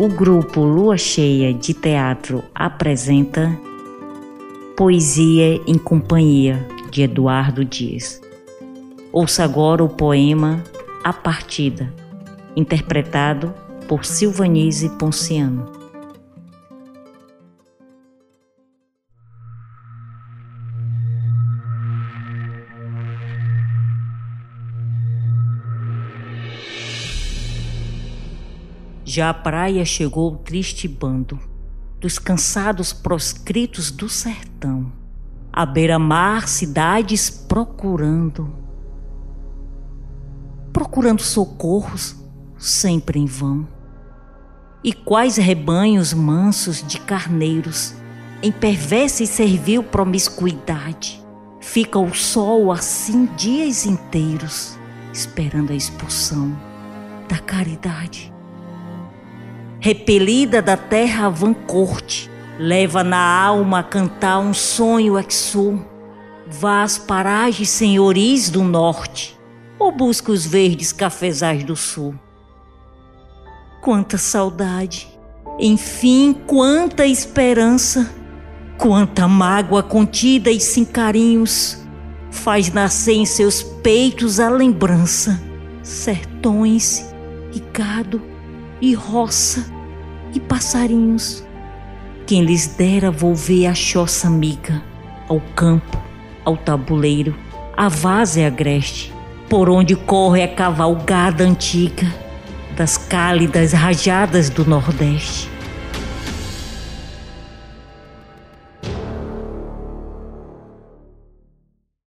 o grupo Lua Cheia de Teatro apresenta Poesia em Companhia de Eduardo Dias. Ouça agora o poema A Partida, interpretado por Silvanise Ponciano. Já a praia chegou o triste bando dos cansados proscritos do sertão, à beira-mar cidades procurando, procurando socorros sempre em vão. E quais rebanhos mansos de carneiros, em perversa e servil promiscuidade, fica o sol assim dias inteiros, esperando a expulsão da caridade repelida da terra a vã corte, leva na alma a cantar um sonho exu. Vá às paragens senhoris do norte, ou busca os verdes cafezais do sul. Quanta saudade, enfim, quanta esperança, quanta mágoa contida e sem carinhos, faz nascer em seus peitos a lembrança, sertões gado e roça e passarinhos. Quem lhes dera volver a choça amiga, ao campo, ao tabuleiro, a vaza agreste, por onde corre a cavalgada antiga das cálidas rajadas do Nordeste.